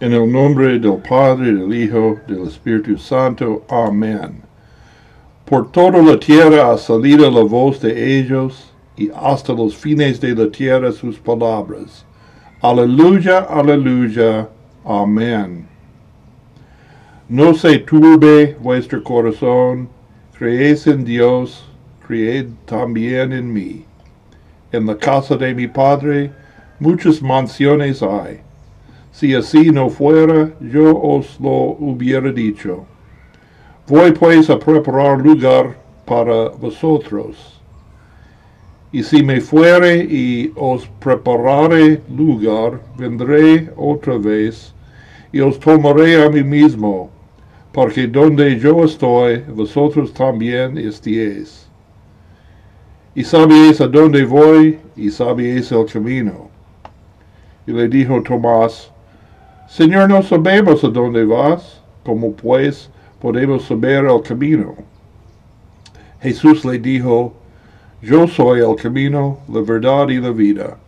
En el nombre del Padre, del Hijo, del Espíritu Santo. Amén. Por toda la tierra ha salido la voz de ellos, y hasta los fines de la tierra sus palabras. Aleluya, aleluya. Amén. No se turbe vuestro corazón, creéis en Dios, creed también en mí. En la casa de mi Padre muchas mansiones hay. Si así no fuera, yo os lo hubiera dicho. Voy pues a preparar lugar para vosotros. Y si me fuere y os preparare lugar, vendré otra vez y os tomaré a mí mismo, porque donde yo estoy, vosotros también estéis. Y sabéis a dónde voy y sabéis el camino. Y le dijo Tomás, Señor, no sabemos a dónde vas, ¿cómo pues podemos saber el camino? Jesús le dijo, Yo soy el camino, la verdad y la vida.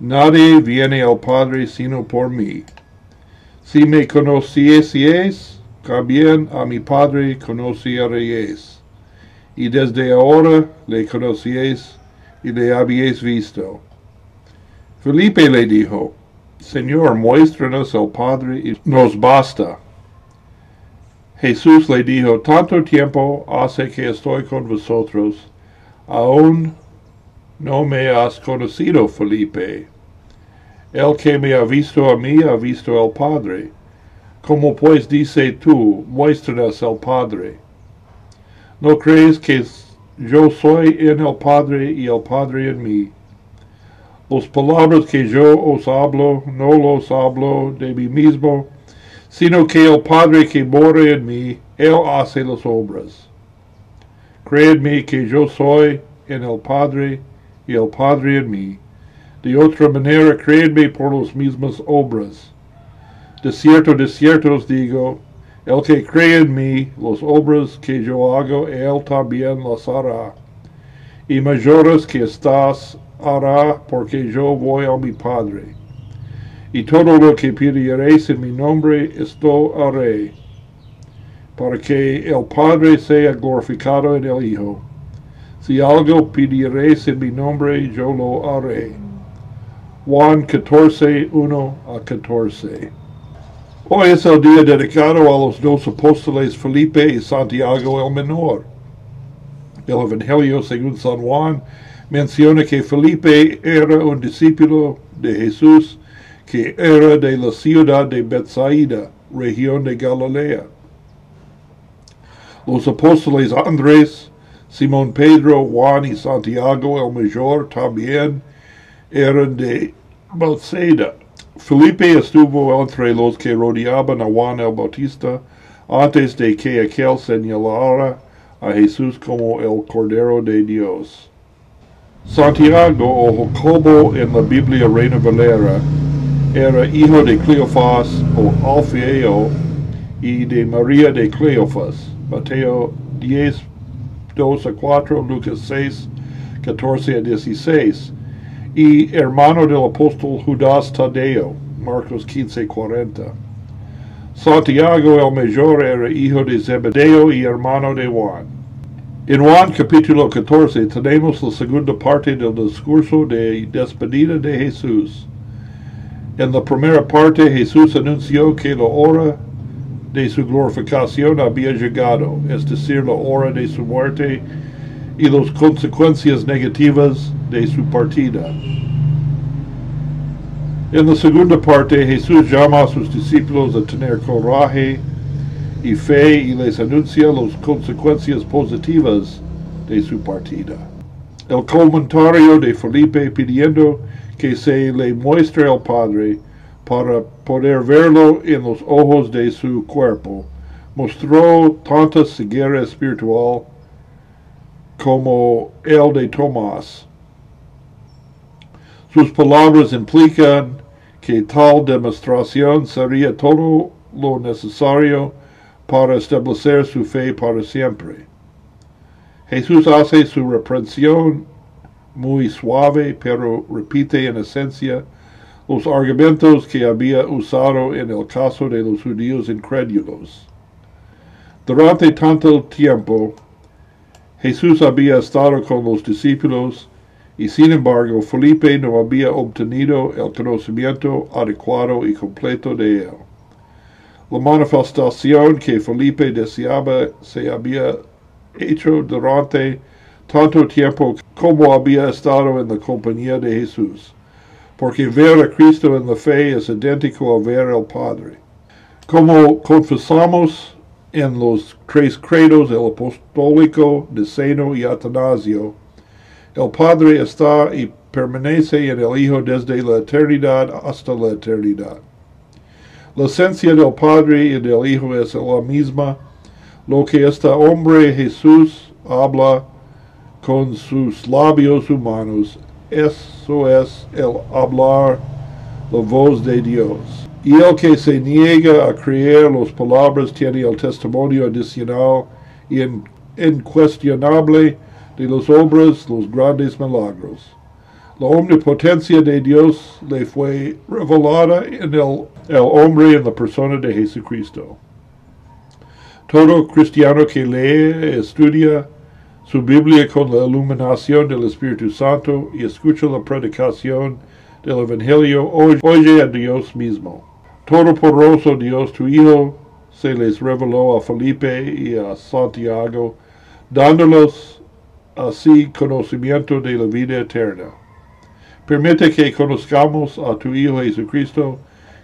Nadie viene al Padre sino por mí. Si me conocieseis, también a mi Padre conoceréis. Y desde ahora le conocéis y le habéis visto. Felipe le dijo, Señor, muéstranos al Padre y nos basta. Jesús le dijo, tanto tiempo hace que estoy con vosotros, aún no me has conocido, Felipe. El que me ha visto a mí ha visto al Padre. Como pues dice tú, muéstranos al Padre. ¿No crees que yo soy en el Padre y el Padre en mí? Las palabras que yo os hablo, no los hablo de mí mismo, sino que el Padre que mora en mí, Él hace las obras. Creedme que yo soy en el Padre y el Padre en mí. De otra manera, creedme por las mismas obras. De cierto, de cierto os digo, el que cree en mí, las obras que yo hago, Él también las hará. Y mayores que estás hará porque yo voy a mi Padre. Y todo lo que pidiereis en mi nombre, esto haré, para que el Padre sea glorificado en el Hijo. Si algo pidiereis en mi nombre, yo lo haré. Juan 14, 1 a 14. Hoy es el día dedicado a los dos apóstoles Felipe y Santiago el Menor. El Evangelio según San Juan menciona que Felipe era un discípulo de Jesús que era de la ciudad de Bethsaida, región de Galilea. Los apóstoles Andrés, Simón Pedro, Juan y Santiago el Mayor también eran de Bethsaida. Felipe estuvo entre los que rodeaban a Juan el Bautista antes de que aquel señalara a Jesús como el Cordero de Dios. Santiago o Jacobo en la Biblia Reina Valera era hijo de Cleofas o Alfeo y de María de Cleofas. Mateo 10, 2 a 4, Lucas 6, 14 a 16. Y hermano del apóstol Judas Tadeo, Marcos 15, 40. Santiago el mayor era hijo de Zebedeo y hermano de Juan. En Juan capítulo 14 tenemos la segunda parte del discurso de despedida de Jesús. En la primera parte Jesús anunció que la hora de su glorificación había llegado, es decir, la hora de su muerte y las consecuencias negativas de su partida. En la segunda parte Jesús llama a sus discípulos a tener coraje y fe y les anuncia las consecuencias positivas de su partida. El comentario de Felipe pidiendo que se le muestre al Padre para poder verlo en los ojos de su cuerpo, mostró tanta ceguera espiritual como el de Tomás. Sus palabras implican que tal demostración sería todo lo necesario para establecer su fe para siempre. Jesús hace su reprensión muy suave, pero repite en esencia los argumentos que había usado en el caso de los judíos incrédulos. Durante tanto tiempo, Jesús había estado con los discípulos y sin embargo Felipe no había obtenido el conocimiento adecuado y completo de él. La manifestación que Felipe deseaba se había hecho durante tanto tiempo como había estado en la compañía de Jesús, porque ver a Cristo en la fe es idéntico a ver al Padre. Como confesamos en los tres credos el apostólico, deceno y atanasio, el Padre está y permanece en el Hijo desde la eternidad hasta la eternidad. La esencia del Padre y del Hijo es la misma. Lo que este hombre Jesús habla con sus labios humanos, eso es el hablar la voz de Dios. Y el que se niega a creer las palabras tiene el testimonio adicional y incuestionable de los obras, los grandes milagros. La omnipotencia de Dios le fue revelada en el, el hombre en la persona de Jesucristo. Todo cristiano que lee, estudia su Biblia con la iluminación del Espíritu Santo y escucha la predicación del Evangelio, oye a Dios mismo. Todopoderoso Dios, tu Hijo, se les reveló a Felipe y a Santiago, dándolos así conocimiento de la vida eterna. Permite que conozcamos a tu Hijo Jesucristo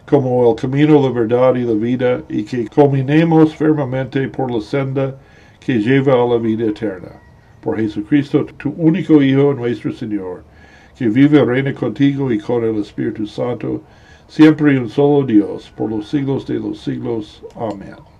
como el camino, la verdad y la vida, y que caminemos firmemente por la senda que lleva a la vida eterna. Por Jesucristo, tu único Hijo, nuestro Señor, que vive y reina contigo y con el Espíritu Santo, siempre y un solo Dios, por los siglos de los siglos. Amén.